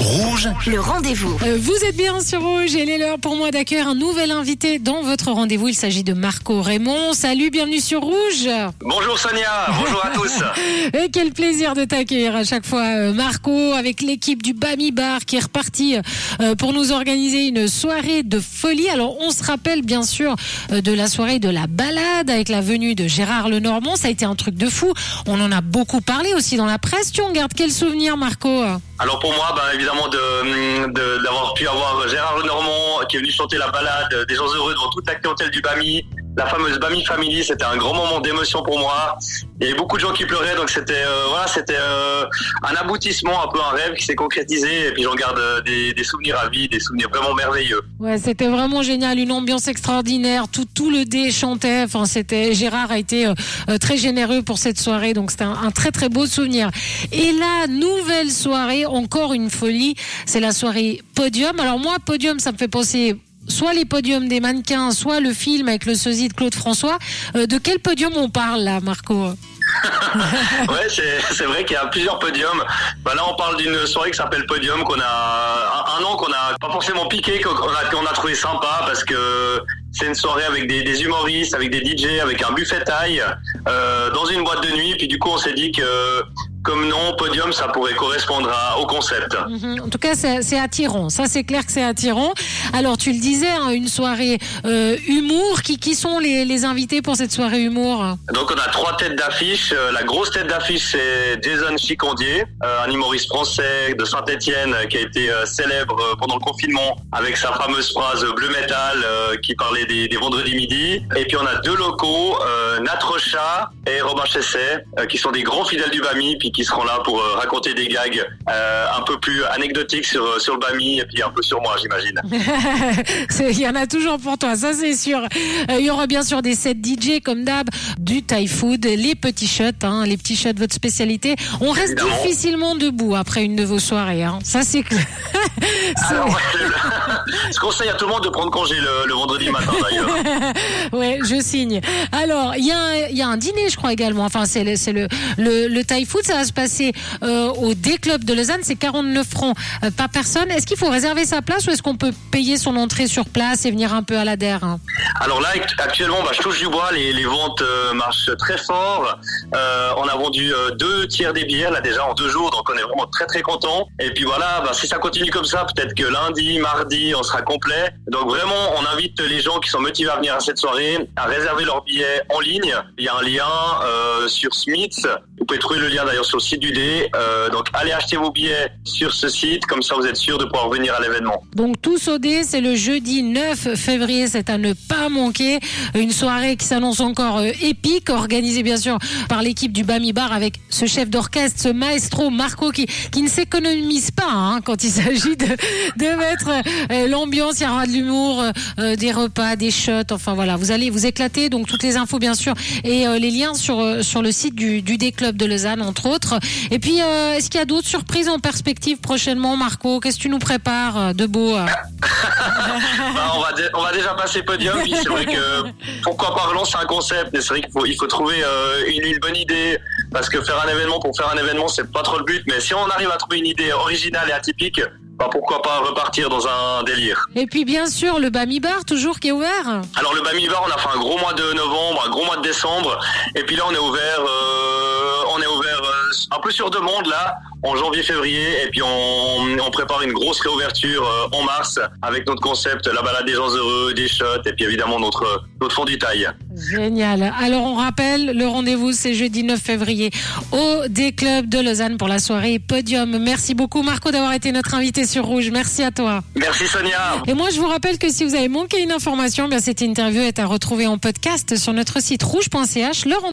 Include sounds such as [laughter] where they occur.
Rouge, Le rendez-vous. Euh, Vous êtes bien sur Rouge et il est l'heure pour moi d'accueillir un nouvel invité dans votre rendez-vous. Il s'agit de Marco Raymond. Salut, bienvenue sur Rouge. Bonjour Sonia, bonjour à tous. [laughs] Et quel plaisir de t'accueillir à chaque fois, euh, Marco, avec l'équipe du Bami Bar qui est reparti euh, pour nous organiser une soirée de folie. Alors, on se rappelle bien sûr euh, de la soirée de la balade avec la venue de Gérard Lenormand. Ça a été un truc de fou. On en a beaucoup parlé aussi dans la presse. Tu en gardes quel souvenir, Marco? Alors pour moi, ben, évidemment, de- de- d'avoir pu avoir Gérard Lenormand qui est venu chanter la balade des gens heureux devant toute la clientèle du Bami, la fameuse Bami Family, c'était un grand moment d'émotion pour moi. Il y avait beaucoup de gens qui pleuraient, donc c'était euh, voilà, c'était euh, un aboutissement, un peu un rêve qui s'est concrétisé. Et puis j'en garde euh, des, des souvenirs à vie, des souvenirs vraiment merveilleux. Ouais, c'était vraiment génial, une ambiance extraordinaire. Tout, tout le dé chantait. Enfin, c'était Gérard a été euh, euh, très généreux pour cette soirée, donc c'était un, un très très beau souvenir. Et la nouvelle soirée, encore une folie, c'est la soirée Podium. Alors moi, Podium, ça me fait penser. Soit les podiums des mannequins, soit le film avec le sosie de Claude François. Euh, de quel podium on parle là, Marco? [laughs] Ouais, c'est vrai qu'il y a plusieurs podiums. Bah là, on parle d'une soirée qui s'appelle Podium, qu'on a un, nom qu'on a pas forcément piqué, qu'on a, trouvé sympa parce que c'est une soirée avec des, des humoristes, avec des DJ, avec un buffet taille, euh, dans une boîte de nuit. Puis du coup, on s'est dit que comme nom, Podium, ça pourrait correspondre à- au concept. Mhm. En tout cas, c'est attirant. Ça, c'est clair que c'est attirant. Alors, tu le disais, hein, une soirée euh, humour. Qui, qui sont les, les invités pour cette soirée humour? Donc on a trois têtes d'affiche. Euh, La grosse tête d'affiche c'est Jason Chicondier, euh, un humoriste français de Saint-Étienne qui a été célèbre pendant le confinement avec sa fameuse phrase bleu métal qui parlait des, des vendredis midi. Et puis on a deux locaux, euh, Nat Rocha et Robin Chesset, qui sont des grands fidèles du Bami qui seront là pour euh, raconter des gags euh, un peu plus anecdotiques sur sur le Bami et puis un peu sur moi j'imagine. [laughs] Il y en a toujours pour toi, ça c'est sûr. Euh, il y aura bien sûr des sets DJ comme d'hab, du Thai food, les petits shots, hein, les petits shots, votre spécialité. On reste Évidemment. difficilement debout après une de vos soirées. Hein. Ça c'est clair. [laughs] Alors, je [laughs] conseille à tout le monde de prendre congé le, le vendredi matin d'ailleurs. Je signe. Alors, il y, a un- dîner, je crois également. Enfin, c'est le, le, Thai food. Ça va se passer euh, au D-Club de Lausanne. C'est 49 francs euh, par personne. Est-ce qu'il faut réserver sa place ou est-ce qu'on peut payer son entrée sur place et venir un peu à la DER hein? Alors là, act- actuellement, bah, je touche du bois, les, ventes euh, marchent très fort. Euh, on a vendu deux tiers des billets là déjà en deux jours, donc on est vraiment très très content. Et puis voilà, bah, si ça continue comme ça, peut-être que lundi, mardi, on sera complet. Donc vraiment, on invite les gens qui sont motivés à venir à cette soirée à réserver leurs billets en ligne. Il y a un lien euh, sur Smith. Vous pouvez trouver le lien d'ailleurs sur le site du D. Euh, donc allez acheter vos billets sur ce site, comme ça vous êtes sûr de pouvoir venir à l'événement. Donc tous au dé, c'est le jeudi 9 février, c'est à ne pas manquer. Une soirée qui s'annonce encore euh, épique, organisée bien sûr par l'équipe du Bami Bar avec ce chef d'orchestre, ce maestro Marco qui, qui ne s'économise pas hein, quand il s'agit de, de mettre euh, l'ambiance. Il y aura de l'humour, euh, euh, des repas, des shots. Enfin voilà, vous allez vous éclater. Donc toutes les infos bien sûr et euh, les liens sur euh, sur le site du, D Club de Lausanne entre autres. Et puis euh, est-ce qu'il y a d'autres surprises en perspective prochainement, Marco? Qu'est-ce que tu nous prépares de beau [laughs] Bah, on, va on va déjà passer podium. C'est vrai que pourquoi pas relancer un concept? C'est vrai qu'il faut, il faut trouver une bonne idée. Parce que faire un événement pour faire un événement, c'est pas trop le but. Mais si on arrive à trouver une idée originale et atypique, bah, pourquoi pas repartir dans un délire. Et puis bien sûr le Bami Bar toujours qui est ouvert. Alors le Bami Bar, on a fait un gros mois de novembre, un gros mois de décembre. Et puis là, on est ouvert, euh, un peu sur demande là, en janvier-février. Et puis on, on prépare une grosse réouverture euh, en mars avec notre concept, la balade des gens heureux, des shots, et puis évidemment notre, notre fond du taille. Génial. Alors on rappelle, le rendez-vous c'est jeudi 9 février au D-Club de Lausanne pour la soirée Podium. Merci beaucoup Marco d'avoir été notre invité sur Rouge. Merci à toi. Merci Sonia. Et moi je vous rappelle que si vous avez manqué une information, bien cette interview est à retrouver en podcast sur notre site rouge.ch. Le